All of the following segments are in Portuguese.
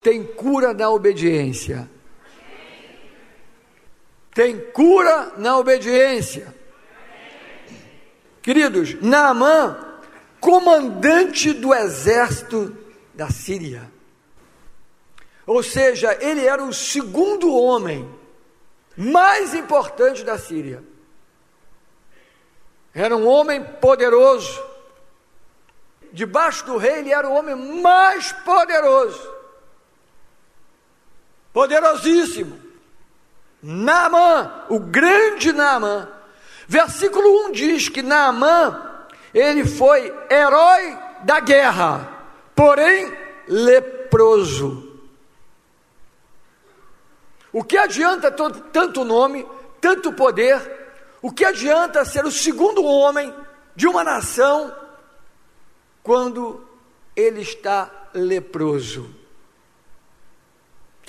tem cura na obediência. Tem cura na obediência. Queridos, Naamã, comandante do exército da Síria. Ou seja, ele era o segundo homem mais importante da Síria. Era um homem poderoso. Debaixo do rei, ele era o homem mais poderoso. Poderosíssimo. Naamã, o grande Naamã. Versículo 1 diz que Naamã, ele foi herói da guerra, porém leproso. O que adianta tanto nome, tanto poder, o que adianta ser o segundo homem de uma nação quando ele está leproso?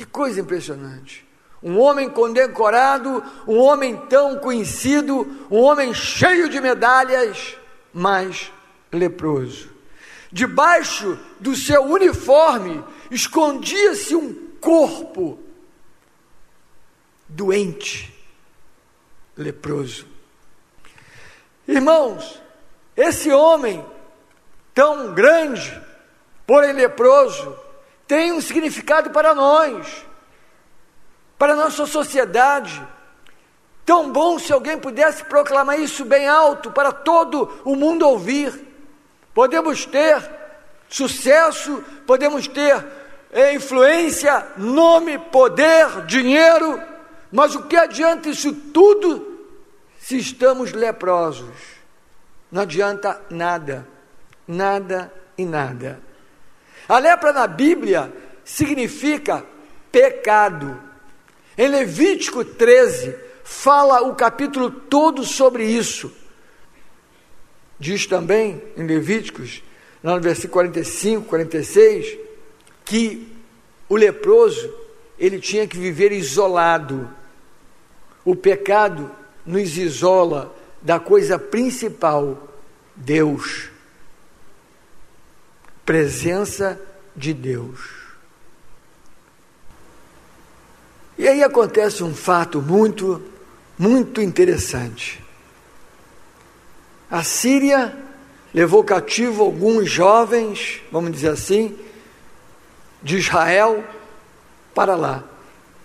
Que coisa impressionante. Um homem condecorado, um homem tão conhecido, um homem cheio de medalhas, mas leproso. Debaixo do seu uniforme escondia-se um corpo doente, leproso. Irmãos, esse homem tão grande, porém leproso, tem um significado para nós, para a nossa sociedade. Tão bom se alguém pudesse proclamar isso bem alto para todo o mundo ouvir. Podemos ter sucesso, podemos ter eh, influência, nome, poder, dinheiro, mas o que adianta isso tudo se estamos leprosos? Não adianta nada, nada e nada. A lepra na Bíblia significa pecado. Em Levítico 13, fala o capítulo todo sobre isso. Diz também em Levíticos, no versículo 45, 46, que o leproso ele tinha que viver isolado o pecado nos isola da coisa principal, Deus. Presença de Deus. E aí acontece um fato muito, muito interessante. A Síria levou cativo alguns jovens, vamos dizer assim, de Israel para lá.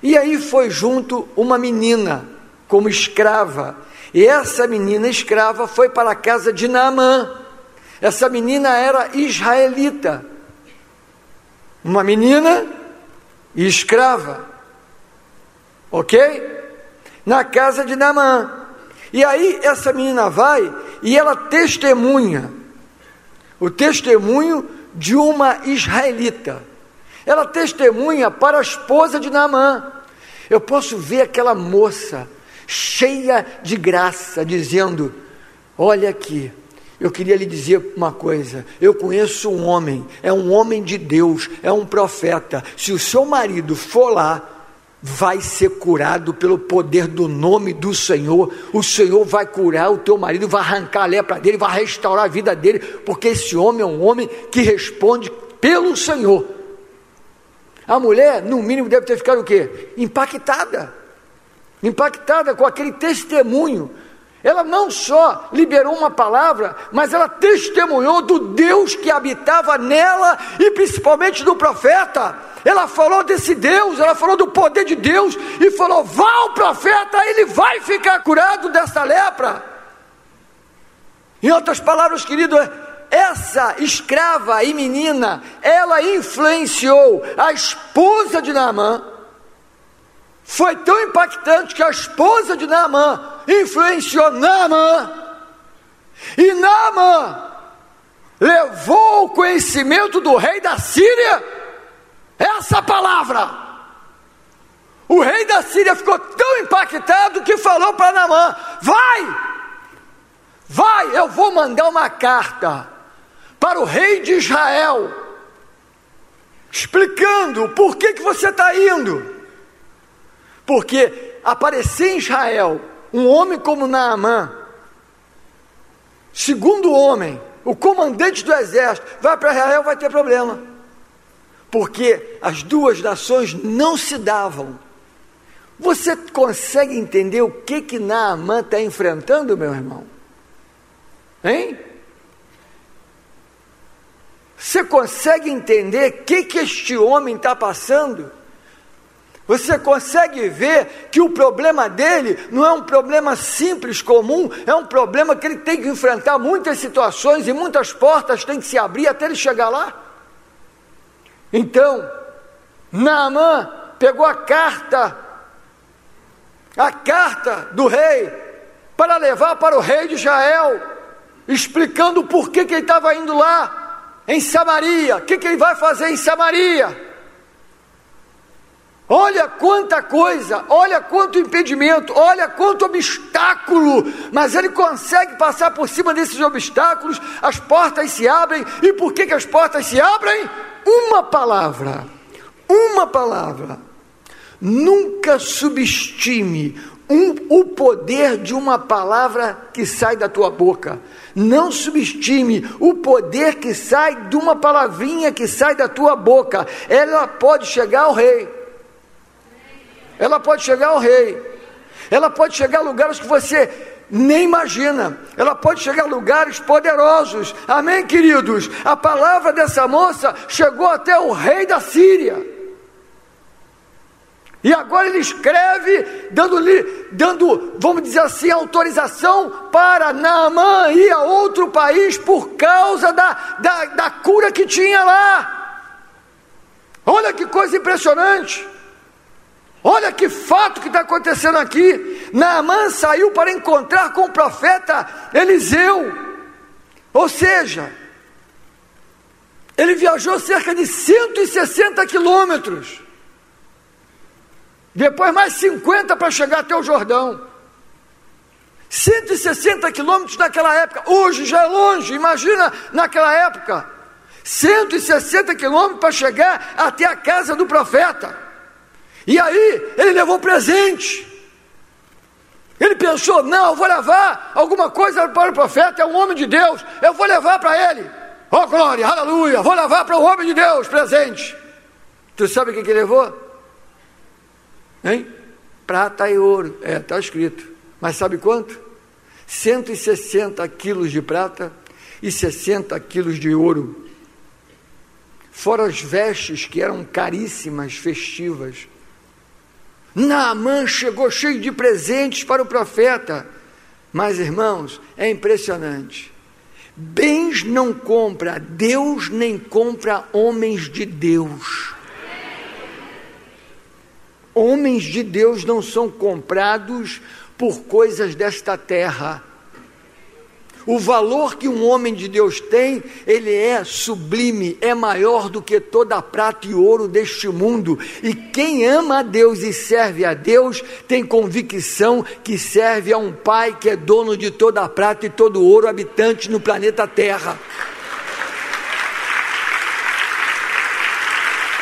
E aí foi junto uma menina como escrava. E essa menina escrava foi para a casa de Naamã. Essa menina era israelita. Uma menina escrava. Ok? Na casa de Naamã. E aí essa menina vai e ela testemunha. O testemunho de uma israelita. Ela testemunha para a esposa de Naamã. Eu posso ver aquela moça cheia de graça, dizendo: Olha aqui, eu queria lhe dizer uma coisa: eu conheço um homem, é um homem de Deus, é um profeta. Se o seu marido for lá, vai ser curado pelo poder do nome do Senhor. O Senhor vai curar o teu marido, vai arrancar a lepra dele, vai restaurar a vida dele, porque esse homem é um homem que responde pelo Senhor. A mulher, no mínimo, deve ter ficado o quê? Impactada. Impactada com aquele testemunho. Ela não só liberou uma palavra, mas ela testemunhou do Deus que habitava nela e principalmente do profeta. Ela falou desse Deus, ela falou do poder de Deus e falou: vá ao profeta, ele vai ficar curado dessa lepra. Em outras palavras, querido, essa escrava e menina, ela influenciou a esposa de Naamã. Foi tão impactante que a esposa de Naamã influenciou Naamã. E Naamã levou o conhecimento do rei da Síria essa palavra. O rei da Síria ficou tão impactado que falou para Naamã: Vai, vai, eu vou mandar uma carta para o rei de Israel, explicando por que, que você está indo. Porque aparecer em Israel um homem como Naamã, segundo homem, o comandante do exército, vai para Israel, vai ter problema. porque as duas nações não se davam. Você consegue entender o que que Naamã está enfrentando, meu irmão? Hein? Você consegue entender o que, que este homem está passando? Você consegue ver que o problema dele não é um problema simples, comum, é um problema que ele tem que enfrentar muitas situações e muitas portas têm que se abrir até ele chegar lá? Então, Naamã pegou a carta, a carta do rei, para levar para o rei de Israel, explicando por que, que ele estava indo lá, em Samaria, o que, que ele vai fazer em Samaria. Olha quanta coisa, olha quanto impedimento, olha quanto obstáculo, mas ele consegue passar por cima desses obstáculos, as portas se abrem, e por que, que as portas se abrem? Uma palavra, uma palavra. Nunca subestime um, o poder de uma palavra que sai da tua boca. Não subestime o poder que sai de uma palavrinha que sai da tua boca. Ela pode chegar ao rei ela pode chegar ao rei, ela pode chegar a lugares que você nem imagina, ela pode chegar a lugares poderosos, amém, queridos? A palavra dessa moça chegou até o rei da Síria. E agora ele escreve, dando-lhe, dando, vamos dizer assim, autorização para Naamã ir a outro país por causa da, da, da cura que tinha lá. Olha que coisa impressionante. Olha que fato que está acontecendo aqui. Naamã saiu para encontrar com o profeta Eliseu. Ou seja, ele viajou cerca de 160 quilômetros. Depois mais 50 para chegar até o Jordão. 160 quilômetros naquela época. Hoje já é longe, imagina naquela época. 160 quilômetros para chegar até a casa do profeta. E aí ele levou presente. Ele pensou: não, eu vou levar alguma coisa para o profeta, é um homem de Deus, eu vou levar para ele. Oh glória, aleluia, vou levar para o homem de Deus presente. Tu sabe o que, que ele levou? Hein? Prata e ouro, é, está escrito. Mas sabe quanto? 160 quilos de prata e 60 quilos de ouro. Fora as vestes que eram caríssimas, festivas. Naamã chegou cheio de presentes para o profeta. Mas, irmãos, é impressionante. Bens não compra Deus, nem compra homens de Deus. Homens de Deus não são comprados por coisas desta terra. O valor que um homem de Deus tem, ele é sublime, é maior do que toda a prata e ouro deste mundo. E quem ama a Deus e serve a Deus, tem convicção que serve a um Pai que é dono de toda a prata e todo o ouro habitante no planeta Terra.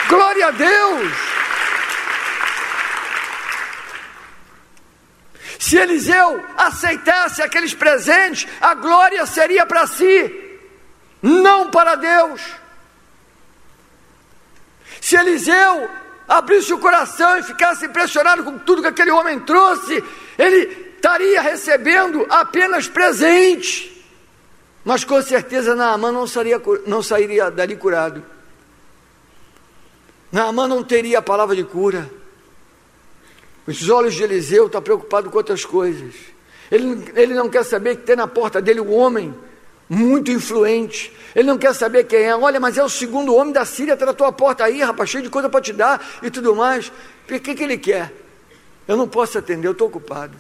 Glória a Deus! Se Eliseu aceitasse aqueles presentes, a glória seria para si, não para Deus. Se Eliseu abrisse o coração e ficasse impressionado com tudo que aquele homem trouxe, ele estaria recebendo apenas presente. Mas com certeza Naamã não, seria, não sairia dali curado. Naamã não teria a palavra de cura. Os olhos de Eliseu estão preocupados com outras coisas. Ele, ele não quer saber que tem na porta dele um homem muito influente. Ele não quer saber quem é. Olha, mas é o segundo homem da Síria, está na tua porta aí, rapaz, cheio de coisa para te dar e tudo mais. O que, que ele quer? Eu não posso atender, eu estou ocupado.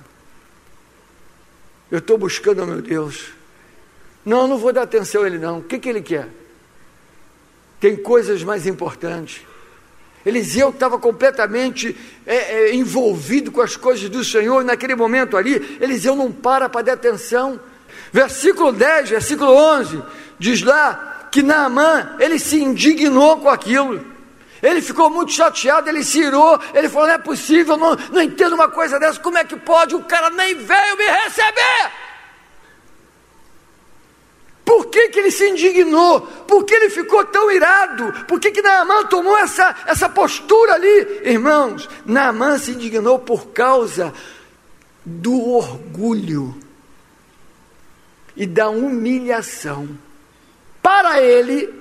Eu estou buscando o meu Deus. Não, eu não vou dar atenção a ele, não. O que, que ele quer? Tem coisas mais importantes. Eliseu estava completamente é, é, envolvido com as coisas do Senhor, e naquele momento ali, Eliseu não para para dar atenção. Versículo 10, versículo 11, diz lá que Naamã, ele se indignou com aquilo. Ele ficou muito chateado, ele se irou, ele falou: não é possível, não, não entendo uma coisa dessa, como é que pode? O cara nem veio me receber. Por que, que ele se indignou? Por que ele ficou tão irado? Por que, que Naamã tomou essa, essa postura ali? Irmãos, Naamã se indignou por causa do orgulho e da humilhação. Para ele,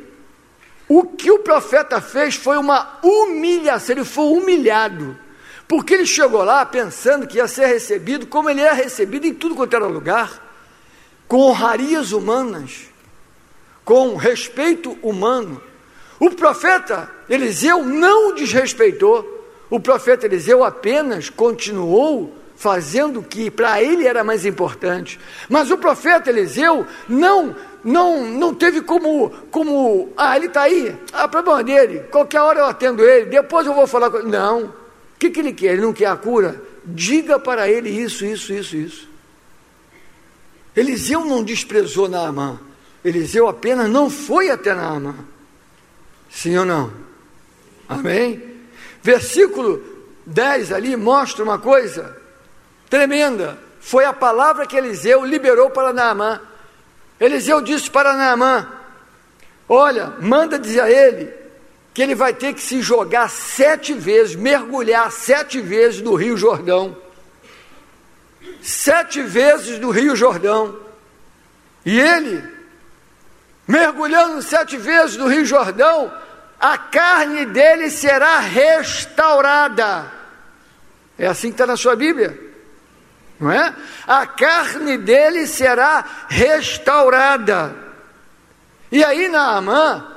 o que o profeta fez foi uma humilhação, ele foi humilhado. Porque ele chegou lá pensando que ia ser recebido como ele era recebido em tudo quanto era lugar com honrarias humanas, com respeito humano. O profeta Eliseu não desrespeitou, o profeta Eliseu apenas continuou fazendo o que para ele era mais importante. Mas o profeta Eliseu não não não teve como como ah ele está aí, ah problema dele, qualquer hora eu atendo ele, depois eu vou falar com ele. Não, o que, que ele quer? Ele não quer a cura? Diga para ele isso, isso, isso, isso. Eliseu não desprezou Naamã. Eliseu apenas não foi até Naamã. Sim ou não? Amém? Versículo 10 ali mostra uma coisa tremenda. Foi a palavra que Eliseu liberou para Naamã. Eliseu disse para Naamã: Olha, manda dizer a ele que ele vai ter que se jogar sete vezes, mergulhar sete vezes no Rio Jordão sete vezes no Rio Jordão. E ele, mergulhando sete vezes no Rio Jordão, a carne dele será restaurada. É assim que está na sua Bíblia, não é? A carne dele será restaurada. E aí Naamã,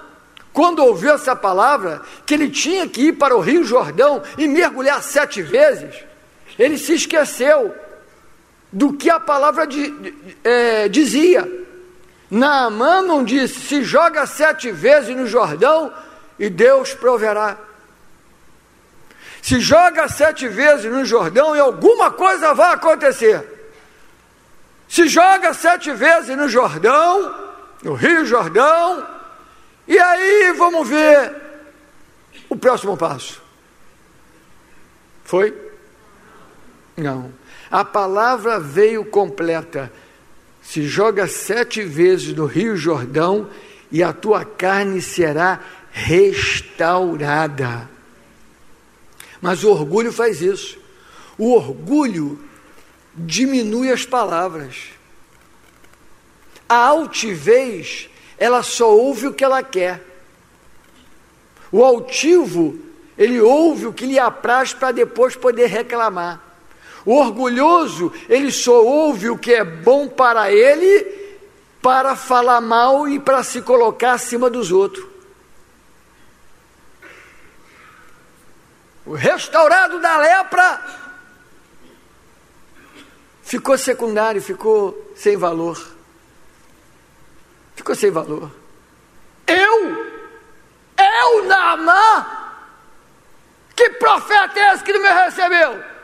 quando ouviu essa palavra, que ele tinha que ir para o Rio Jordão e mergulhar sete vezes, ele se esqueceu do que a palavra de, é, dizia. Naamã não disse: se joga sete vezes no Jordão e Deus proverá. Se joga sete vezes no Jordão e alguma coisa vai acontecer. Se joga sete vezes no Jordão, no Rio Jordão, e aí vamos ver o próximo passo. Foi? Não. A palavra veio completa. Se joga sete vezes no Rio Jordão e a tua carne será restaurada. Mas o orgulho faz isso. O orgulho diminui as palavras. A altivez, ela só ouve o que ela quer. O altivo, ele ouve o que lhe apraz para depois poder reclamar. O orgulhoso, ele só ouve o que é bom para ele para falar mal e para se colocar acima dos outros. O restaurado da lepra ficou secundário, ficou sem valor. Ficou sem valor. Eu, eu, Naamã, que profeta é esse que não me recebeu?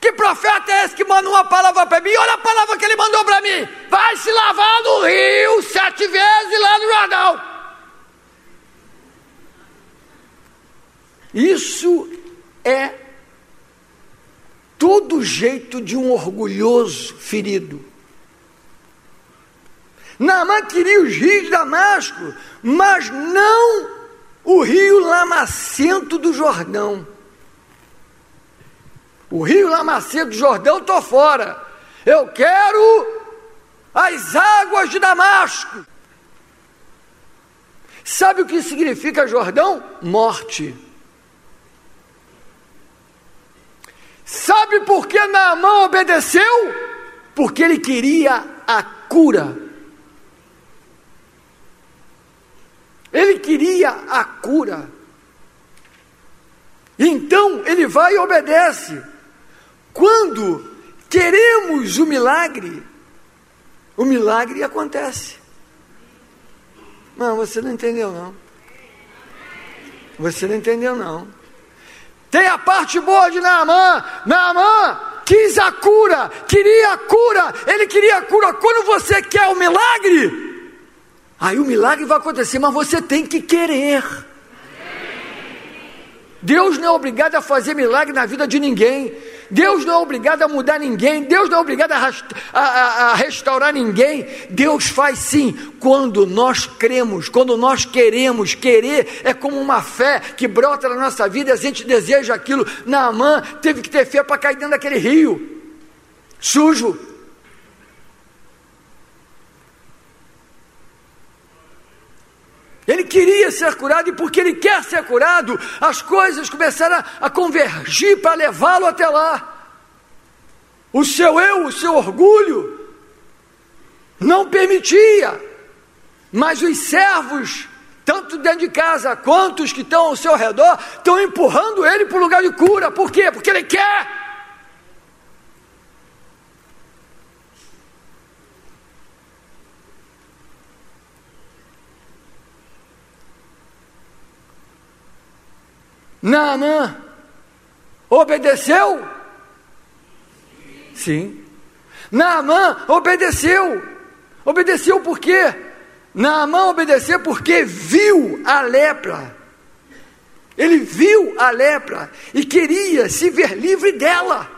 Que profeta é esse que manda uma palavra para mim? Olha a palavra que ele mandou para mim. Vai se lavar no rio sete vezes lá no Jordão. Isso é todo jeito de um orgulhoso ferido. Naamã queria os rios de Damasco, mas não o rio lamacento do Jordão. O rio Lamacedo do Jordão, estou fora. Eu quero as águas de Damasco. Sabe o que significa Jordão? Morte. Sabe por que Naamã obedeceu? Porque ele queria a cura. Ele queria a cura. Então ele vai e obedece. Quando queremos o milagre, o milagre acontece. Não, você não entendeu não. Você não entendeu não. Tem a parte boa de Naamã. Naamã quis a cura, queria a cura, ele queria a cura. Quando você quer o milagre, aí o milagre vai acontecer, mas você tem que querer. Deus não é obrigado a fazer milagre na vida de ninguém. Deus não é obrigado a mudar ninguém, Deus não é obrigado a, a, a, restaurar ninguém. Deus faz sim quando nós cremos, quando nós queremos. Querer é como uma fé que brota na nossa vida e a gente deseja aquilo. Naamã teve que ter fé para cair dentro daquele rio sujo. Ele queria ser curado e porque ele quer ser curado, as coisas começaram a, convergir para levá-lo até lá. O seu eu, o seu orgulho, não permitia, mas os servos, tanto dentro de casa quanto os que estão ao seu redor, estão empurrando ele para o lugar de cura. Por quê? Porque ele quer. Naamã obedeceu? Sim. Naamã obedeceu. Obedeceu por quê? Naamã obedeceu porque viu a lepra. Ele viu a lepra e queria se ver livre dela.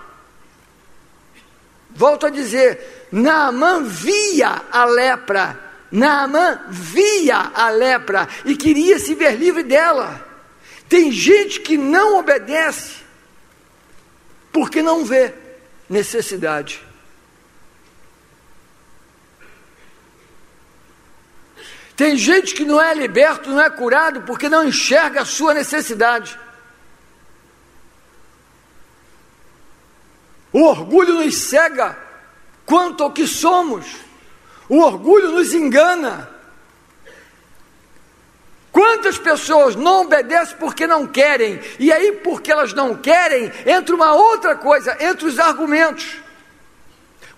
Volto a dizer, Naamã via a lepra. Naamã via a lepra e queria se ver livre dela. Tem gente que não obedece porque não vê necessidade. Tem gente que não é liberto, não é curado porque não enxerga a sua necessidade. O orgulho nos cega quanto ao que somos. O orgulho nos engana. Quantas pessoas não obedecem porque não querem, e aí, porque elas não querem, entra uma outra coisa, entre os argumentos.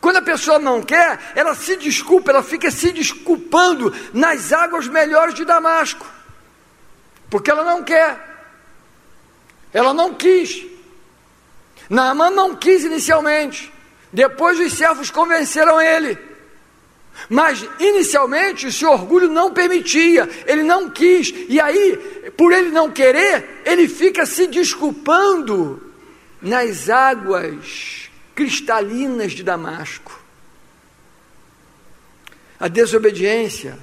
Quando a pessoa não quer, ela se desculpa, ela fica se desculpando nas águas melhores de Damasco, porque ela não quer, ela não quis. Naamã não quis inicialmente, depois os servos convenceram ele. Mas inicialmente seu orgulho não permitia, ele não quis, e aí, por ele não querer, ele fica se desculpando nas águas cristalinas de Damasco. A desobediência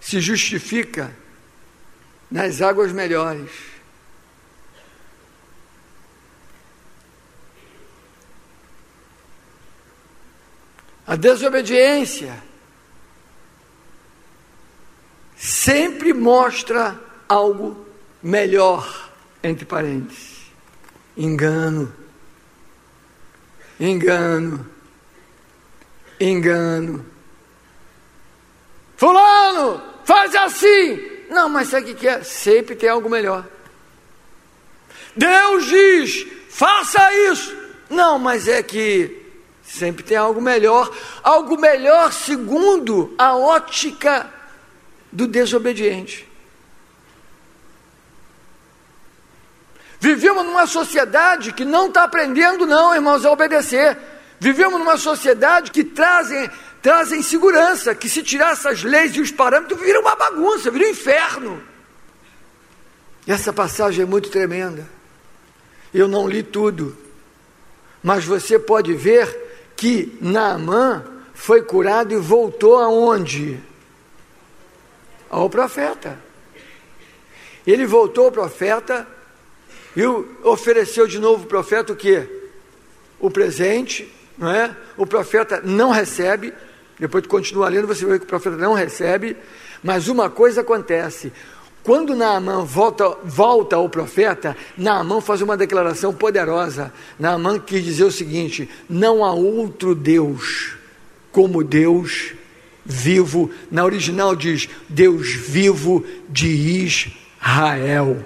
se justifica nas águas melhores. A desobediência sempre mostra algo melhor, entre parênteses. Engano. Engano. Engano. Fulano, faz assim. Não, mas sabe o que é? Sempre tem algo melhor. Deus diz, faça isso. Não, mas é que Sempre tem algo melhor, algo melhor segundo a ótica do desobediente. Vivemos numa sociedade que não está aprendendo, não, irmãos, a obedecer. Vivemos numa sociedade que trazem, trazem segurança, que se tirar essas leis e os parâmetros, vira uma bagunça, vira um inferno. E essa passagem é muito tremenda. Eu não li tudo, mas você pode ver que Naamã foi curado e voltou aonde? Ao profeta. Ele voltou ao profeta e ofereceu de novo o profeta o que? O presente, não é? O profeta não recebe, depois de continuar lendo, você vê que o profeta não recebe, mas uma coisa acontece: quando Naamã volta, volta ao profeta, Naamã faz uma declaração poderosa. Naamã quis dizer o seguinte: não há outro Deus como Deus vivo. Na original diz Deus vivo de Israel.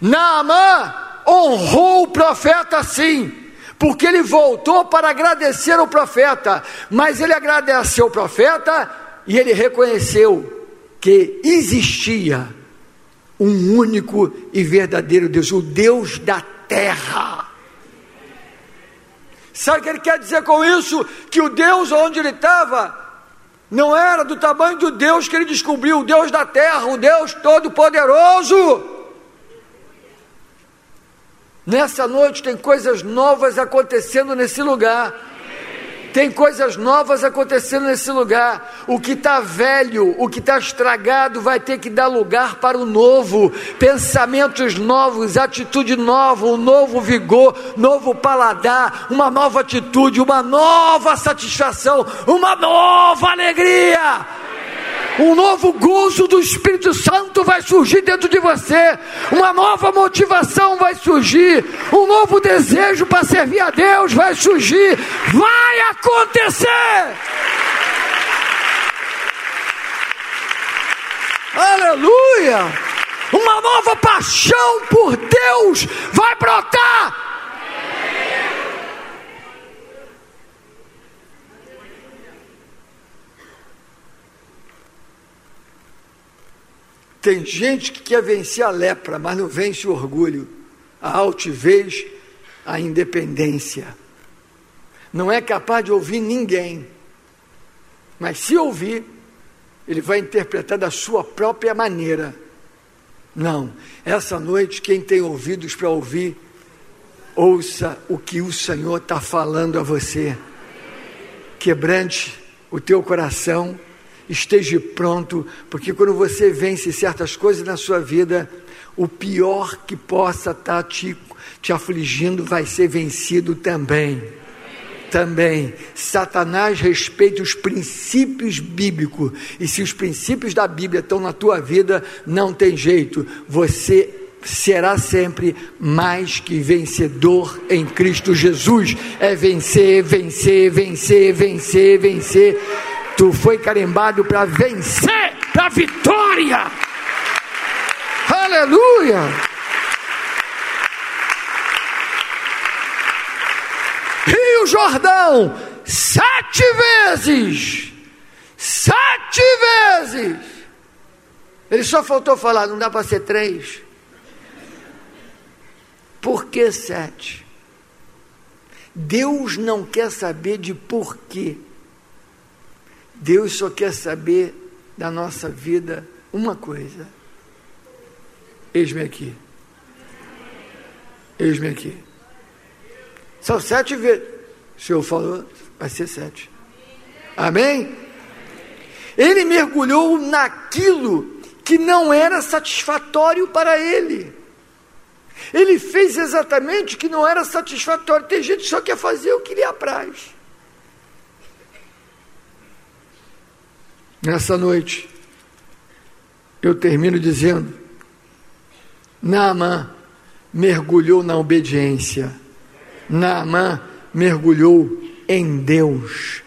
Naamã honrou o profeta sim, porque ele voltou para agradecer ao profeta, mas ele agradeceu o profeta e ele reconheceu que existia um único e verdadeiro Deus, o Deus da terra. Sabe o que ele quer dizer com isso? Que o Deus onde ele estava não era do tamanho do Deus que ele descobriu, o Deus da terra, o Deus todo-poderoso. Nessa noite tem coisas novas acontecendo nesse lugar. Tem coisas novas acontecendo nesse lugar. O que está velho, o que está estragado, vai ter que dar lugar para o novo. Pensamentos novos, atitude nova, um novo vigor, novo paladar, uma nova atitude, uma nova satisfação, uma nova alegria. Um novo gozo do Espírito Santo vai surgir dentro de você, uma nova motivação vai surgir, um novo desejo para servir a Deus vai surgir, vai acontecer. Aleluia! Uma nova paixão por Deus vai brotar. Tem gente que quer vencer a lepra, mas não vence o orgulho, a altivez, a independência. Não é capaz de ouvir ninguém, mas se ouvir, ele vai interpretar da sua própria maneira. Não, essa noite, quem tem ouvidos para ouvir, ouça o que o Senhor está falando a você. Quebrante o teu coração esteja pronto, porque quando você vence certas coisas na sua vida, o pior que possa estar tá te, te afligindo vai ser vencido também. Também, Satanás respeita os princípios bíblicos, e se os princípios da Bíblia estão na tua vida, não tem jeito, você será sempre mais que vencedor em Cristo Jesus. É vencer, vencer, vencer, vencer, vencer. Tu foi carimbado para vencer, para vitória. Aleluia! Rio Jordão, sete vezes, sete vezes. Ele só faltou falar, não dá para ser três. Por que sete? Deus não quer saber de porquê. Deus só quer saber da nossa vida uma coisa: eis-me aqui. Eis-me aqui. São sete vezes. O Senhor falou, vai ser sete. Amém? Ele mergulhou naquilo que não era satisfatório para ele. Ele fez exatamente o que não era satisfatório. Tem gente que só quer fazer o que lhe apraz. Nessa noite, eu termino dizendo: Naamã mergulhou na obediência, Naamã mergulhou em Deus.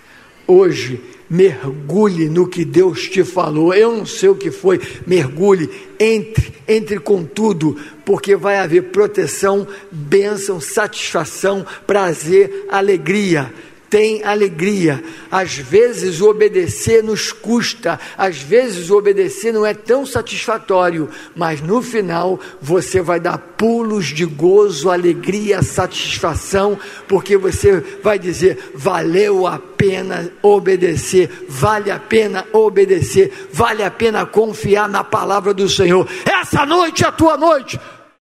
Hoje, mergulhe no que Deus te falou. Eu não sei o que foi, mergulhe, entre, entre com tudo, porque vai haver proteção, bênção, satisfação, prazer, alegria tem alegria. Às vezes o obedecer nos custa, às vezes o obedecer não é tão satisfatório, mas no final você vai dar pulos de gozo, alegria, satisfação, porque você vai dizer: valeu a pena obedecer, vale a pena obedecer, vale a pena confiar na palavra do Senhor. Essa noite é a tua noite